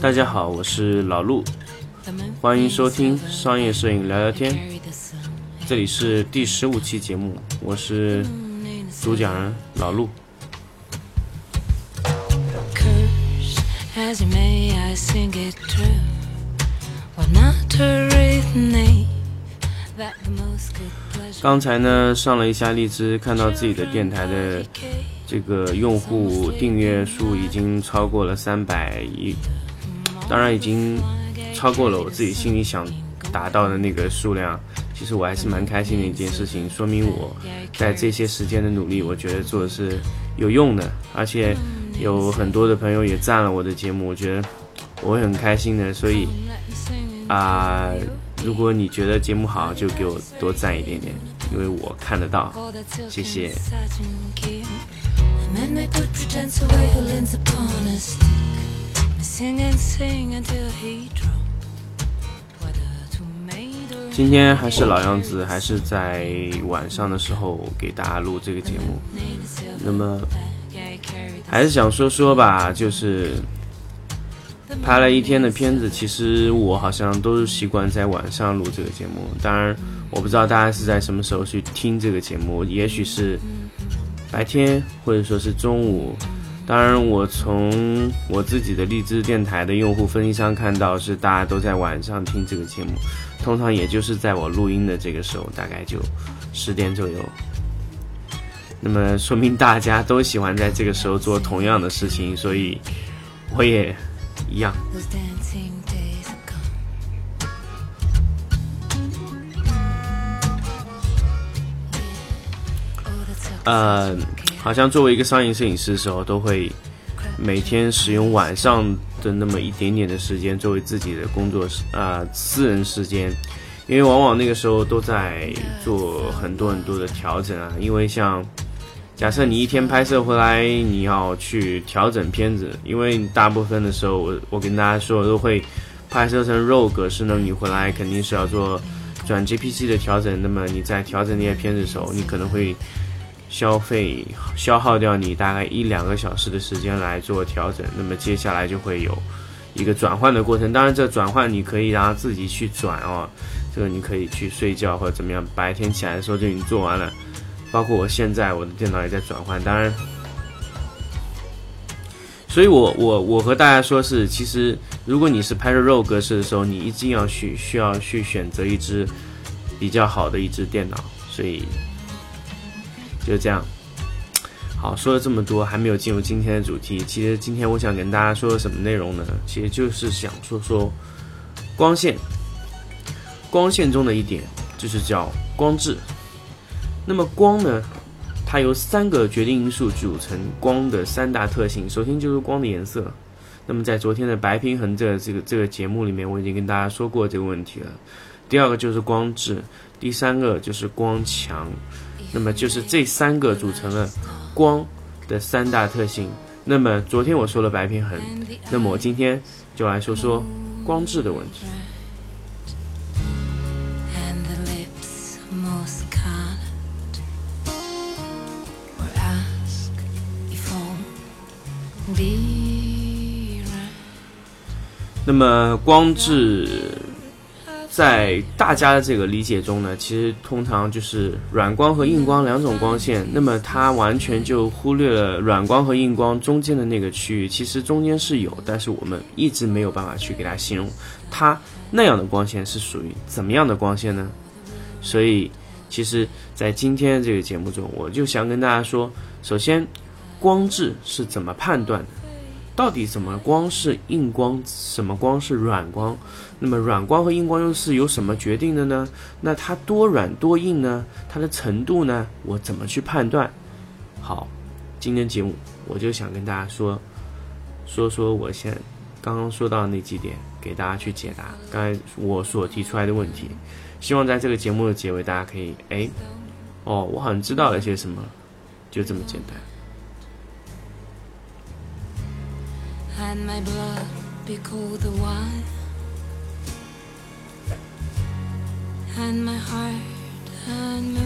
大家好，我是老陆，欢迎收听商业摄影聊聊天，这里是第十五期节目，我是主讲人老陆。刚才呢上了一下荔枝，看到自己的电台的这个用户订阅数已经超过了三百亿，当然已经超过了我自己心里想达到的那个数量。其实我还是蛮开心的一件事情，说明我在这些时间的努力，我觉得做的是有用的，而且有很多的朋友也赞了我的节目我觉得我会很开心的所以啊如果你觉得节目好就给我多赞一点点因为我看得到谢谢。今天还是老样子还是在晚上的时候给大家录这个节目。那么还是想说说吧，就是拍了一天的片子，其实我好像都是习惯在晚上录这个节目。当然，我不知道大家是在什么时候去听这个节目，也许是白天，或者说是中午。当然，我从我自己的荔枝电台的用户分析上看到，是大家都在晚上听这个节目，通常也就是在我录音的这个时候，大概就十点左右。那么说明大家都喜欢在这个时候做同样的事情，所以我也一样。Oh, 呃，好像作为一个商业摄影师的时候，都会每天使用晚上的那么一点点的时间作为自己的工作时啊、私人时间，因为往往那个时候都在做很多很多的调整啊。因为像假设你一天拍摄回来，你要去调整片子，因为大部分的时候我我跟大家说都会拍摄成 RAW 格式呢，你回来肯定是要做转 JPG 的调整。那么你在调整那些片子的时候，你可能会消费消耗掉你大概一两个小时的时间来做调整，那么接下来就会有一个转换的过程。当然，这转换你可以让它自己去转哦，这个你可以去睡觉或者怎么样，白天起来的时候就已经做完了。包括我现在我的电脑也在转换，当然，所以我我我和大家说是，其实如果你是拍摄 RAW 格式的时候，你一定要去需要去选择一支比较好的一支电脑，所以。就这样。好，说了这么多，还没有进入今天的主题。其实今天我想跟大家说什么内容呢？其实就是想说说光线。光线中的一点就是叫光质。那么光呢，它由三个决定因素组成光的三大特性。首先就是光的颜色。那么在昨天的白平衡这这个这个节目里面，我已经跟大家说过这个问题了。第二个就是光质，第三个就是光强。那么就是这三个组成了光的三大特性。那么昨天我说了白平衡，那么我今天就来说说光质的问题。那么光质在大家的这个理解中呢，其实通常就是软光和硬光两种光线。那么它完全就忽略了软光和硬光中间的那个区域，其实中间是有，但是我们一直没有办法去给它形容它那样的光线是属于怎么样的光线呢？所以，其实，在今天的这个节目中，我就想跟大家说，首先，光质是怎么判断的？到底什么光是硬光，什么光是软光？那么软光和硬光又是由什么决定的呢？那它多软多硬呢？它的程度呢？我怎么去判断？好，今天节目我就想跟大家说，说说我现刚刚说到的那几点，给大家去解答刚才我所提出来的问题。希望在这个节目的结尾，大家可以哎，哦，我好像知道了些什么，就这么简单。And my blood be called the wine, and my heart unmoved.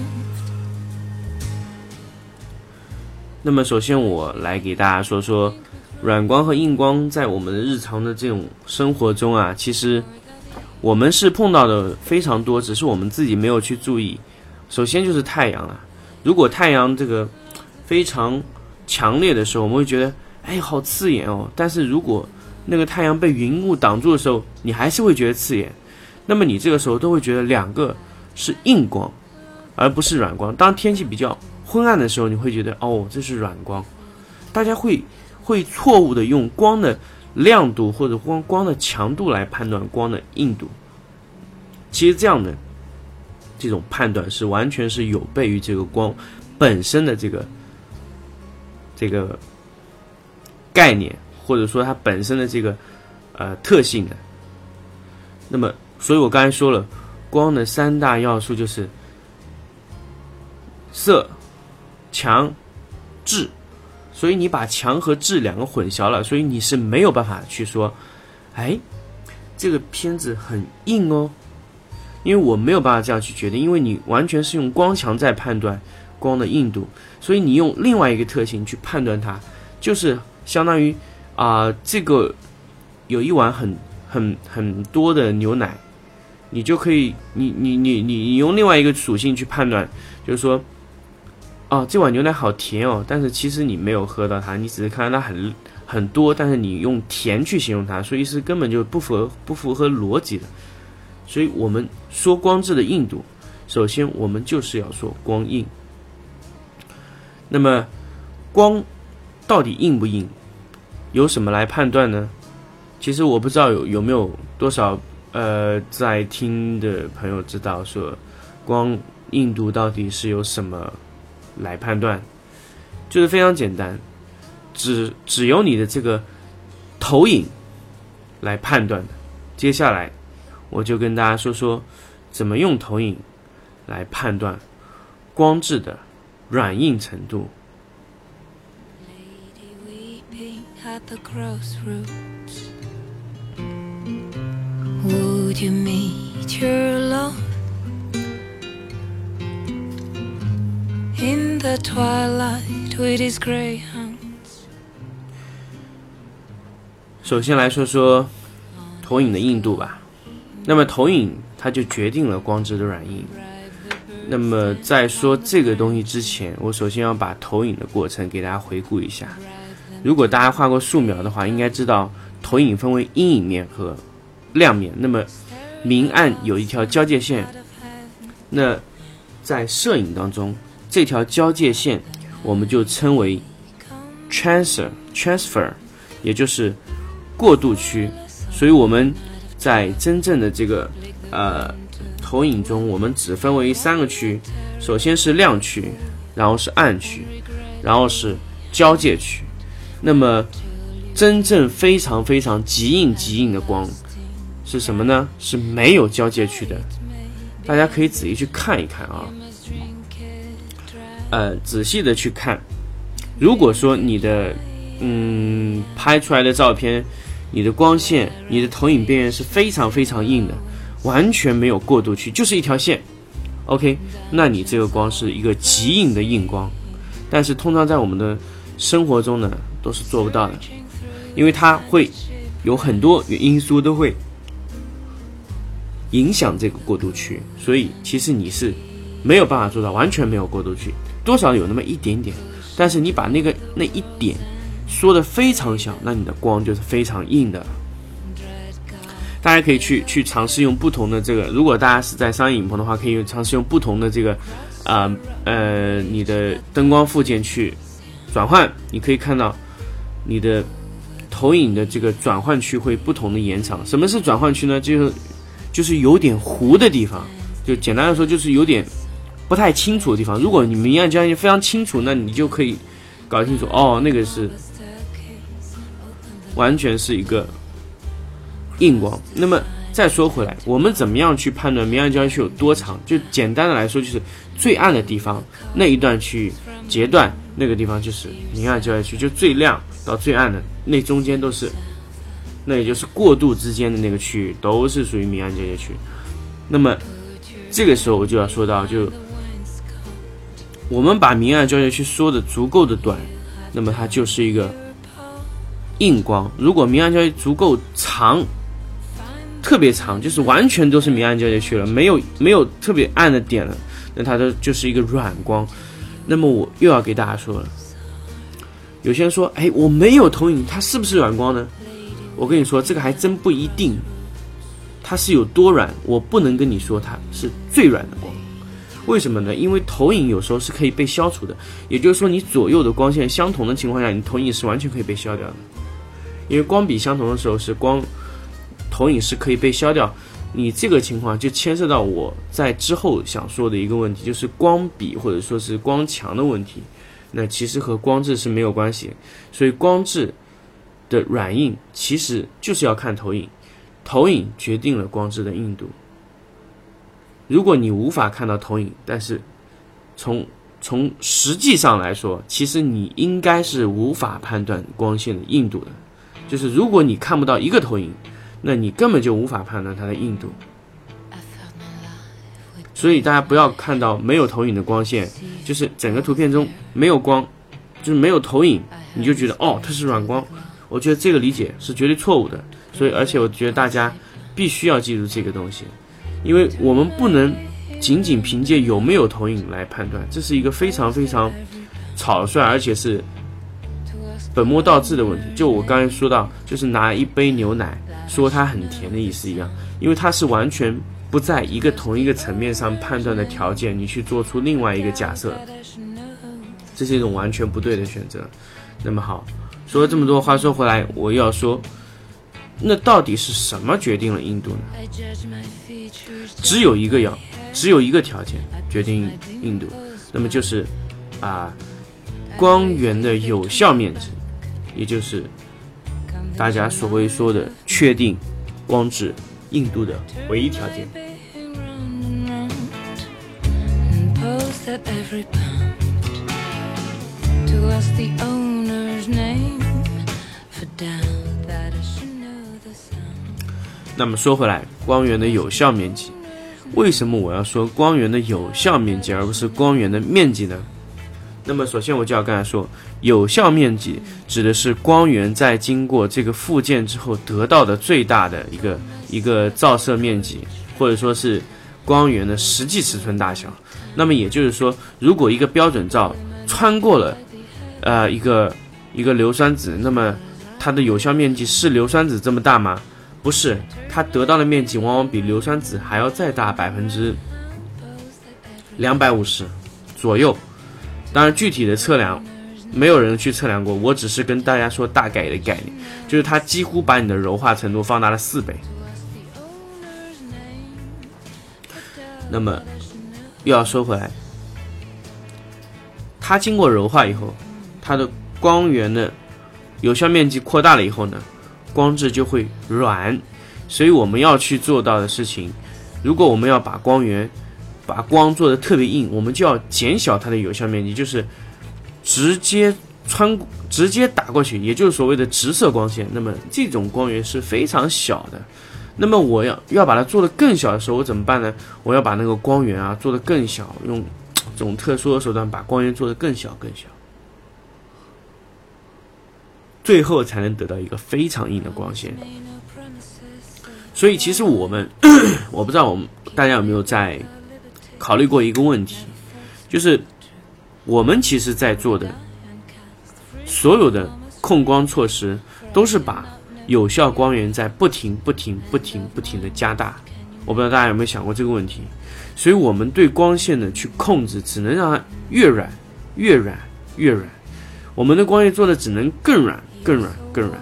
那么，首先我来给大家说说软光和硬光在我们日常的这种生活中啊，其实我们是碰到的非常多，只是我们自己没有去注意。首先就是太阳啊，如果太阳这个非常强烈的时候，我们会觉得哎好刺眼哦。但是如果那个太阳被云雾挡住的时候，你还是会觉得刺眼。那么你这个时候都会觉得两个是硬光，而不是软光。当天气比较昏暗的时候，你会觉得哦这是软光。大家会会错误的用光的亮度或者光光的强度来判断光的硬度。其实这样的这种判断是完全是有悖于这个光本身的这个这个概念，或者说它本身的这个呃特性的。那么，所以我刚才说了，光的三大要素就是色、强、质。所以你把强和质两个混淆了，所以你是没有办法去说，哎，这个片子很硬哦，因为我没有办法这样去决定，因为你完全是用光强在判断光的硬度，所以你用另外一个特性去判断它，就是相当于啊，这个有一碗很很很多的牛奶，你就可以，你你你你你用另外一个属性去判断，就是说。哦，这碗牛奶好甜哦，但是其实你没有喝到它，你只是看到它很很多，但是你用甜去形容它，所以是根本就不符合不符合逻辑的。所以我们说光质的硬度，首先我们就是要说光硬。那么光到底硬不硬，由什么来判断呢？其实我不知道有有没有多少呃在听的朋友知道说光硬度到底是由什么。来判断，就是非常简单，只只有你的这个投影来判断的。接下来，我就跟大家说说怎么用投影来判断光质的软硬程度。In the twilight with his greyhounds。首先来说说投影的硬度吧。那么投影它就决定了光质的软硬。那么在说这个东西之前，我首先要把投影的过程给大家回顾一下。如果大家画过素描的话，应该知道投影分为阴影面和亮面。那么明暗有一条交界线。那在摄影当中。这条交界线，我们就称为 transfer transfer，也就是过渡区。所以我们在真正的这个呃投影中，我们只分为三个区：首先是亮区，然后是暗区，然后是交界区。那么真正非常非常极硬极硬的光是什么呢？是没有交界区的。大家可以仔细去看一看啊。呃，仔细的去看，如果说你的嗯拍出来的照片，你的光线、你的投影边缘是非常非常硬的，完全没有过渡区，就是一条线，OK，那你这个光是一个极硬的硬光，但是通常在我们的生活中呢，都是做不到的，因为它会有很多因素都会影响这个过渡区，所以其实你是没有办法做到完全没有过渡区。多少有那么一点点，但是你把那个那一点缩的非常小，那你的光就是非常硬的。大家可以去去尝试用不同的这个，如果大家是在商业影棚的话，可以用尝试用不同的这个，啊呃，你的灯光附件去转换，你可以看到你的投影的这个转换区会不同的延长。什么是转换区呢？就是就是有点糊的地方，就简单的说就是有点。不太清楚的地方，如果你明暗交界非常清楚，那你就可以搞清楚哦，那个是完全是一个硬光。那么再说回来，我们怎么样去判断明暗交界区有多长？就简单的来说，就是最暗的地方那一段区域截断，那个地方就是明暗交界区，就最亮到最暗的那中间都是那也就是过渡之间的那个区域，都是属于明暗交界区。那么这个时候我就要说到，就我们把明暗交界区缩的足够的短，那么它就是一个硬光。如果明暗交界足够长，特别长，就是完全都是明暗交界区了，没有没有特别暗的点了，那它的就是一个软光。那么我又要给大家说了，有些人说，哎，我没有投影，它是不是软光呢？我跟你说，这个还真不一定。它是有多软，我不能跟你说它是最软的光。为什么呢？因为投影有时候是可以被消除的，也就是说，你左右的光线相同的情况下，你投影是完全可以被消掉的。因为光比相同的时候，是光投影是可以被消掉。你这个情况就牵涉到我在之后想说的一个问题，就是光比或者说是光强的问题。那其实和光质是没有关系，所以光质的软硬其实就是要看投影，投影决定了光质的硬度。如果你无法看到投影，但是从从实际上来说，其实你应该是无法判断光线的硬度的。就是如果你看不到一个投影。那你根本就无法判断它的硬度，所以大家不要看到没有投影的光线，就是整个图片中没有光，就是没有投影，你就觉得哦它是软光。我觉得这个理解是绝对错误的。所以，而且我觉得大家必须要记住这个东西，因为我们不能仅仅凭借有没有投影来判断，这是一个非常非常草率，而且是本末倒置的问题。就我刚才说到，就是拿一杯牛奶。说它很甜的意思一样，因为它是完全不在一个同一个层面上判断的条件，你去做出另外一个假设，这是一种完全不对的选择。那么好，说了这么多话，说回来，我要说，那到底是什么决定了印度呢？只有一个要，只有一个条件决定印度，那么就是啊，光源的有效面积，也就是。大家所谓说的确定光质硬度的唯一条件。那么说回来，光源的有效面积，为什么我要说光源的有效面积，而不是光源的面积呢？那么首先我就要刚才说，有效面积指的是光源在经过这个附件之后得到的最大的一个一个照射面积，或者说是光源的实际尺寸大小。那么也就是说，如果一个标准照穿过了，呃一个一个硫酸纸，那么它的有效面积是硫酸纸这么大吗？不是，它得到的面积往往比硫酸纸还要再大百分之两百五十左右。当然，具体的测量，没有人去测量过。我只是跟大家说大概的概念，就是它几乎把你的柔化程度放大了四倍。那么，又要说回来，它经过柔化以后，它的光源的有效面积扩大了以后呢，光质就会软。所以我们要去做到的事情，如果我们要把光源把光做的特别硬，我们就要减小它的有效面积，就是直接穿、直接打过去，也就是所谓的直射光线。那么这种光源是非常小的。那么我要要把它做的更小的时候，我怎么办呢？我要把那个光源啊做的更小，用这种特殊的手段把光源做的更小、更小，最后才能得到一个非常硬的光线。所以其实我们，我不知道我们大家有没有在。考虑过一个问题，就是我们其实在做的所有的控光措施，都是把有效光源在不停、不停、不停、不停的加大。我不知道大家有没有想过这个问题。所以，我们对光线的去控制，只能让它越软、越软、越软。我们的光线做的只能更软、更软、更软。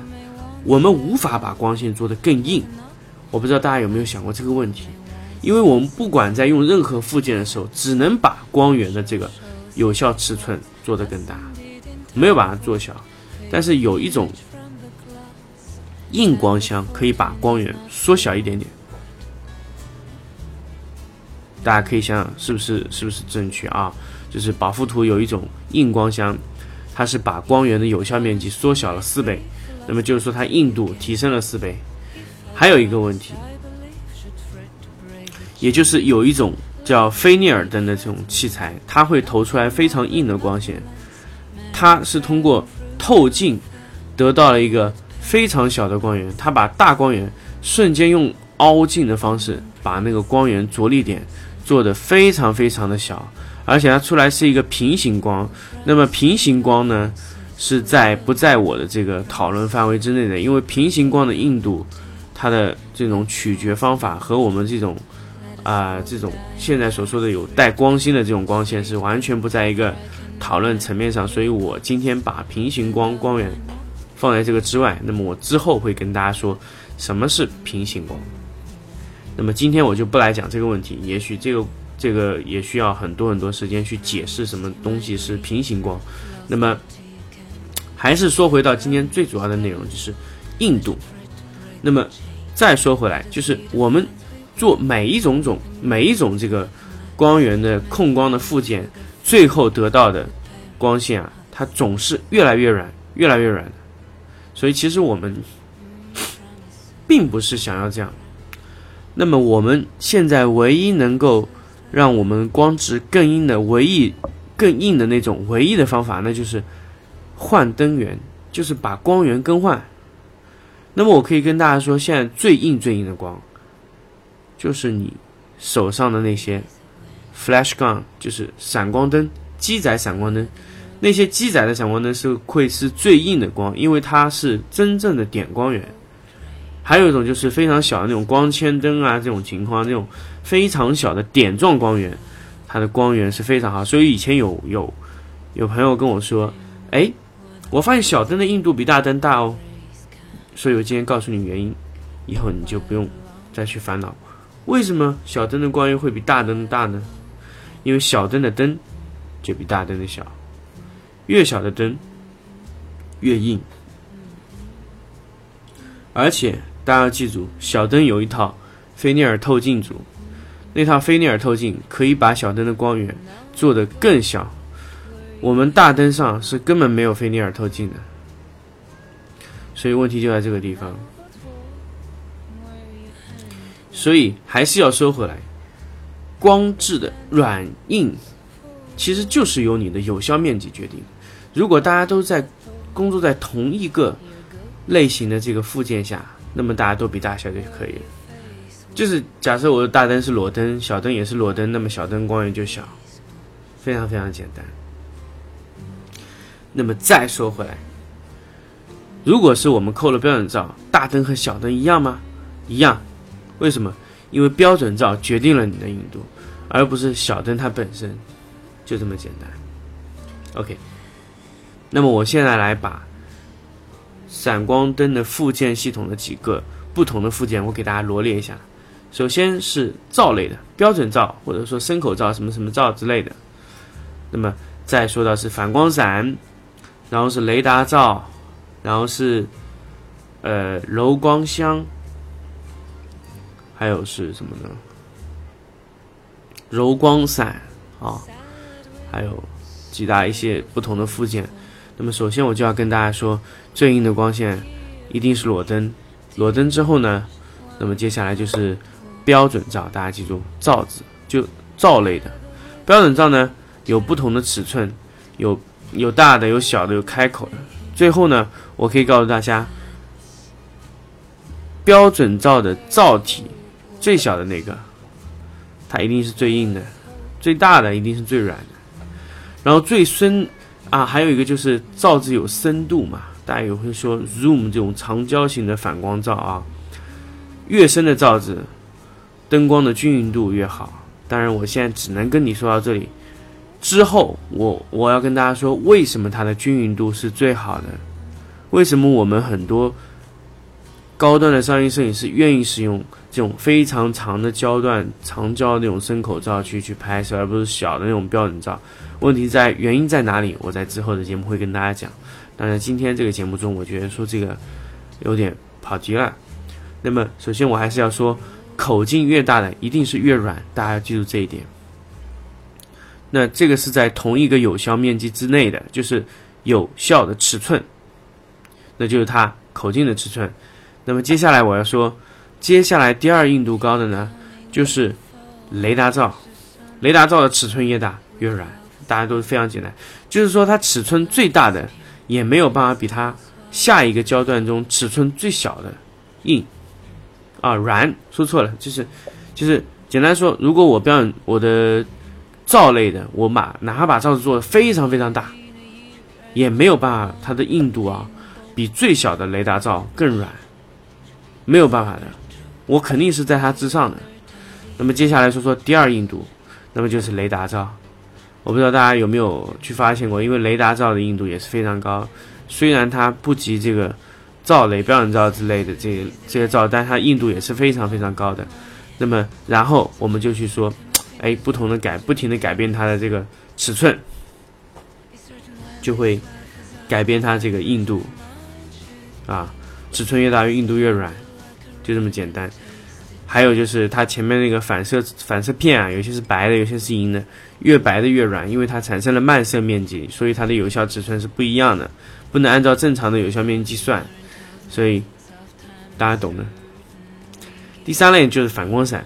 我们无法把光线做得更硬。我不知道大家有没有想过这个问题。因为我们不管在用任何附件的时候，只能把光源的这个有效尺寸做得更大，没有把它做小。但是有一种硬光箱可以把光源缩小一点点，大家可以想想是不是是不是正确啊？就是保富图有一种硬光箱，它是把光源的有效面积缩小了四倍。那么就是说它硬度提升了四倍。还有一个问题，也就是有一种叫菲涅尔灯的这种器材，它会投出来非常硬的光线，它是通过透镜得到了一个非常小的光源，它把大光源瞬间用凹镜的方式把那个光源着力点做得非常非常的小，而且它出来是一个平行光。那么平行光呢，是在不在我的这个讨论范围之内的，因为平行光的硬度。它的这种取决方法和我们这种啊这种现在所说的有带光芯的这种光线是完全不在一个讨论层面上，所以我今天把平行光光源放在这个之外。那么我之后会跟大家说什么是平行光。那么今天我就不来讲这个问题，也许这个这个也需要很多很多时间去解释什么东西是平行光。那么还是说回到今天最主要的内容，就是硬度。那么再说回来，就是我们做每一种种每一种这个光源的控光的附件，最后得到的光线啊，它总是越来越软，越来越软的。所以其实我们并不是想要这样。那么我们现在唯一能够让我们光质更硬的唯一更硬的那种唯一的方法，那就是换灯源，就是把光源更换。那么我可以跟大家说，现在最硬最硬的光，就是你手上的那些 flash gun，就是闪光灯，机载闪光灯。那些机载的闪光灯是会是最硬的光，因为它是真正的点光源。还有一种就是非常小的那种光纤灯啊，这种情况，那种非常小的点状光源，它的光源是非常好。所以以前有有有朋友跟我说，哎，我发现小灯的硬度比大灯大哦。所以我今天告诉你原因，以后你就不用再去烦恼，为什么小灯的光源会比大灯大呢？因为小灯的灯就比大灯的小，越小的灯越硬，而且大家要记住，小灯有一套菲涅尔透镜组，那套菲涅尔透镜可以把小灯的光源做得更小，我们大灯上是根本没有菲涅尔透镜的。所以问题就在这个地方，所以还是要说回来，光质的软硬其实就是由你的有效面积决定。如果大家都在工作在同一个类型的这个附件下，那么大家都比大小就可以了。就是假设我的大灯是裸灯，小灯也是裸灯，那么小灯光源就小，非常非常简单。那么再说回来。如果是我们扣了标准罩，大灯和小灯一样吗？一样，为什么？因为标准罩决定了你的硬度，而不是小灯它本身，就这么简单。OK，那么我现在来把闪光灯的附件系统的几个不同的附件，我给大家罗列一下。首先是罩类的标准罩，或者说深口罩、什么什么罩之类的。那么再说到是反光伞，然后是雷达罩。然后是，呃，柔光箱，还有是什么呢？柔光伞啊，还有几大一些不同的附件。那么首先我就要跟大家说，最硬的光线一定是裸灯。裸灯之后呢，那么接下来就是标准罩，大家记住罩子就罩类的标准罩呢，有不同的尺寸，有有大的，有小的，有开口的。最后呢，我可以告诉大家，标准罩的罩体最小的那个，它一定是最硬的；最大的一定是最软的。然后最深啊，还有一个就是罩子有深度嘛，大家也会说 zoom 这种长焦型的反光罩啊，越深的罩子，灯光的均匀度越好。当然，我现在只能跟你说到这里。之后，我我要跟大家说，为什么它的均匀度是最好的？为什么我们很多高端的商业摄影师愿意使用这种非常长的焦段、长焦那种深口罩去去拍摄，而不是小的那种标准照？问题在原因在哪里？我在之后的节目会跟大家讲。当然，今天这个节目中，我觉得说这个有点跑题了。那么，首先我还是要说，口径越大的一定是越软，大家要记住这一点。那这个是在同一个有效面积之内的，就是有效的尺寸，那就是它口径的尺寸。那么接下来我要说，接下来第二硬度高的呢，就是雷达罩。雷达罩的尺寸越大越软，大家都是非常简单，就是说它尺寸最大的也没有办法比它下一个焦段中尺寸最小的硬啊软。说错了，就是就是简单说，如果我标准我的罩类的，我把哪怕把罩子做的非常非常大，也没有办法它的硬度啊比最小的雷达罩更软，没有办法的，我肯定是在它之上的。那么接下来说说第二硬度。那么就是雷达罩，我不知道大家有没有去发现过，因为雷达罩的硬度也是非常高，虽然它不及这个罩雷标准罩之类的这这些罩，但它硬度也是非常非常高的。那么然后我们就去说，哎，不同的改，不停的改变它的这个尺寸，就会改变它这个硬度，啊，尺寸越大，硬度越软，就这么简单。还有就是它前面那个反射反射片啊，有些是白的，有些是银的，越白的越软，因为它产生了漫射面积，所以它的有效尺寸是不一样的，不能按照正常的有效面积计算，所以大家懂的。第三类就是反光伞，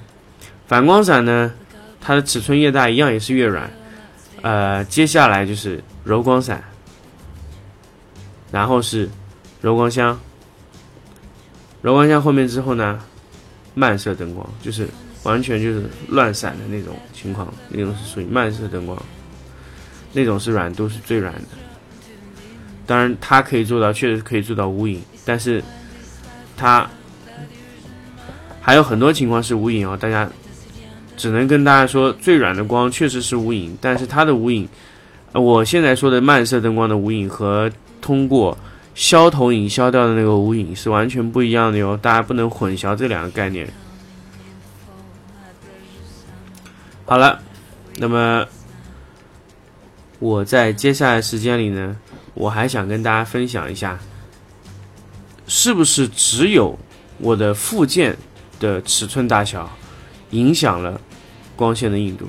反光伞呢，它的尺寸越大，一样也是越软。呃，接下来就是柔光伞，然后是柔光箱，柔光箱后面之后呢？漫射灯光就是完全就是乱闪的那种情况，那种是属于漫射灯光，那种是软度是最软的。当然，它可以做到，确实可以做到无影，但是它还有很多情况是无影哦。大家只能跟大家说，最软的光确实是无影，但是它的无影，我现在说的漫射灯光的无影和通过。消投影消掉的那个无影是完全不一样的哟，大家不能混淆这两个概念。好了，那么我在接下来时间里呢，我还想跟大家分享一下，是不是只有我的附件的尺寸大小影响了光线的硬度？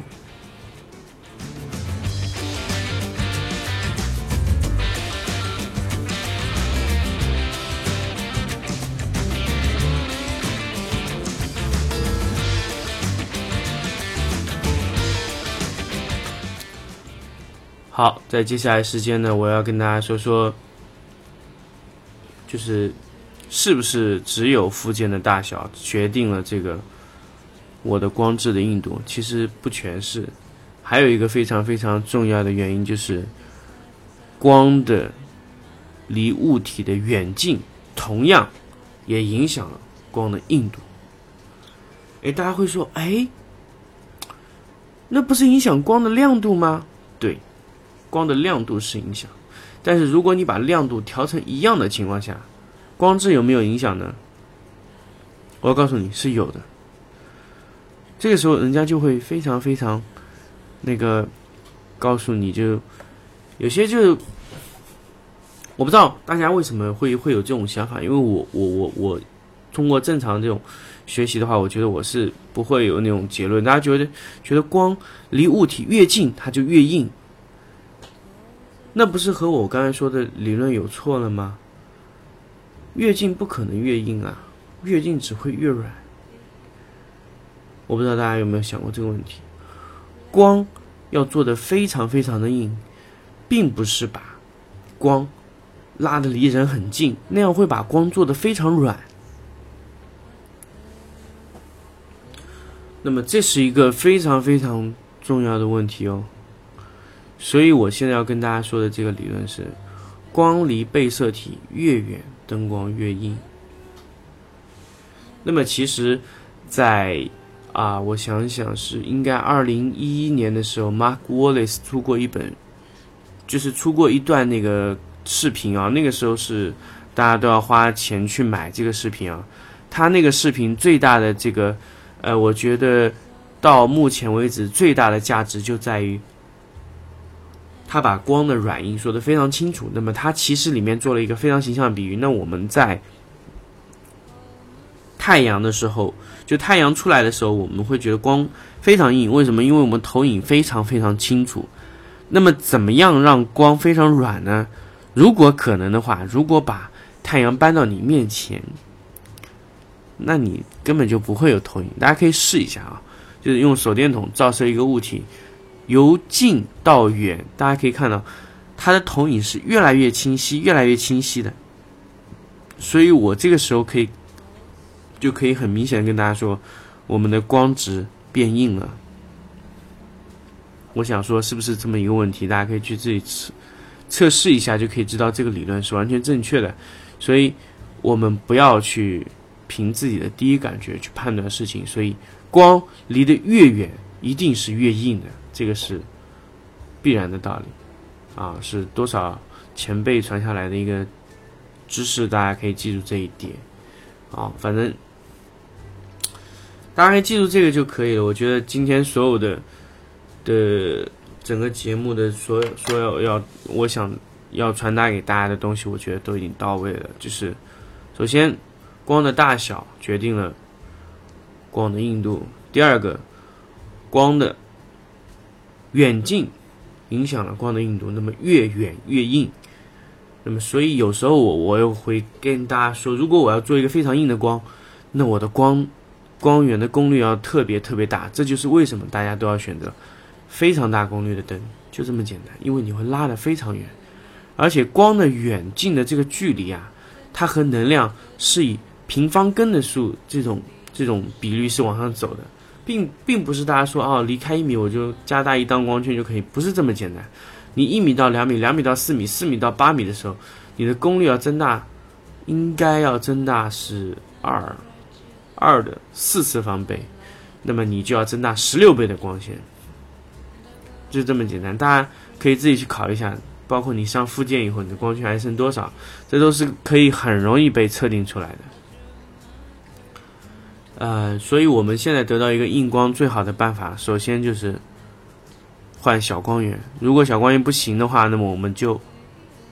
好，在接下来时间呢，我要跟大家说说，就是是不是只有附件的大小决定了这个我的光质的硬度？其实不全是，还有一个非常非常重要的原因就是光的离物体的远近，同样也影响了光的硬度。哎，大家会说，哎，那不是影响光的亮度吗？对。光的亮度是影响，但是如果你把亮度调成一样的情况下，光质有没有影响呢？我要告诉你是有的。这个时候，人家就会非常非常那个告诉你就有些就我不知道大家为什么会会有这种想法，因为我我我我通过正常这种学习的话，我觉得我是不会有那种结论。大家觉得觉得光离物体越近，它就越硬。那不是和我刚才说的理论有错了吗？越近不可能越硬啊，越近只会越软。我不知道大家有没有想过这个问题？光要做的非常非常的硬，并不是把光拉的离人很近，那样会把光做的非常软。那么这是一个非常非常重要的问题哦。所以，我现在要跟大家说的这个理论是：光离被摄体越远，灯光越硬。那么，其实，在啊，我想想是应该二零一一年的时候，Mark Wallace 出过一本，就是出过一段那个视频啊。那个时候是大家都要花钱去买这个视频啊。他那个视频最大的这个，呃，我觉得到目前为止最大的价值就在于。他把光的软硬说的非常清楚，那么他其实里面做了一个非常形象的比喻。那我们在太阳的时候，就太阳出来的时候，我们会觉得光非常硬。为什么？因为我们投影非常非常清楚。那么怎么样让光非常软呢？如果可能的话，如果把太阳搬到你面前，那你根本就不会有投影。大家可以试一下啊，就是用手电筒照射一个物体，由近到远，大家可以看到它的投影是越来越清晰，越来越清晰的。所以我这个时候可以，就可以很明显的跟大家说，我们的光值变硬了。我想说，是不是这么一个问题？大家可以去自己测测试一下，就可以知道这个理论是完全正确的。所以，我们不要去凭自己的第一感觉去判断事情。所以，光离得越远，一定是越硬的，这个是必然的道理啊！是多少前辈传下来的一个。知识，大家可以记住这一点，啊，反正大家可以记住这个就可以了。我觉得今天所有的的整个节目的所有所有要，我想要传达给大家的东西，我觉得都已经到位了。就是首先，光的大小决定了光的硬度；第二个，光的远近影响了光的硬度。那么越远越硬。那么，所以有时候我我又会跟大家说，如果我要做一个非常硬的光，那我的光光源的功率要特别特别大。这就是为什么大家都要选择非常大功率的灯，就这么简单。因为你会拉得非常远，而且光的远近的这个距离啊，它和能量是以平方根的数这种这种比率是往上走的，并并不是大家说哦，离开一米我就加大一档光圈就可以，不是这么简单。你一米到两米，两米到四米，四米到八米的时候，你的功率要增大，应该要增大是二，二的四次方倍，那么你就要增大十六倍的光线，就这么简单。大家可以自己去考一下，包括你上附件以后，你的光圈还剩多少，这都是可以很容易被测定出来的。呃，所以我们现在得到一个硬光最好的办法，首先就是。换小光源，如果小光源不行的话，那么我们就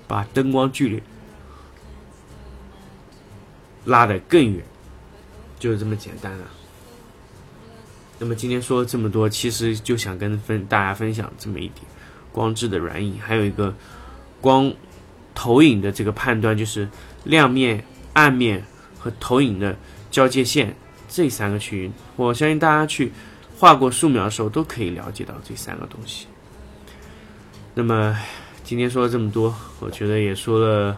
把灯光距离拉得更远，就是这么简单了。那么今天说了这么多，其实就想跟分大家分享这么一点光质的软硬，还有一个光投影的这个判断，就是亮面、暗面和投影的交界线这三个区域。我相信大家去。画过素描的时候都可以了解到这三个东西。那么今天说了这么多，我觉得也说了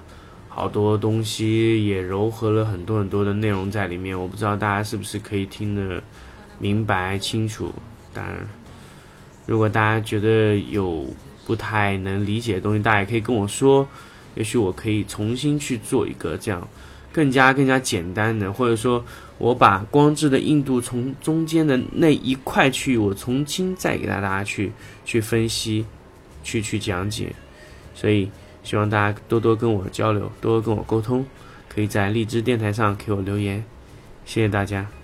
好多东西，也糅合了很多很多的内容在里面。我不知道大家是不是可以听得明白清楚。当然，如果大家觉得有不太能理解的东西，大家也可以跟我说，也许我可以重新去做一个这样更加更加简单的，或者说。我把光质的硬度从中间的那一块去，我重新再给大家去去分析，去去讲解，所以希望大家多多跟我交流，多多跟我沟通，可以在荔枝电台上给我留言，谢谢大家。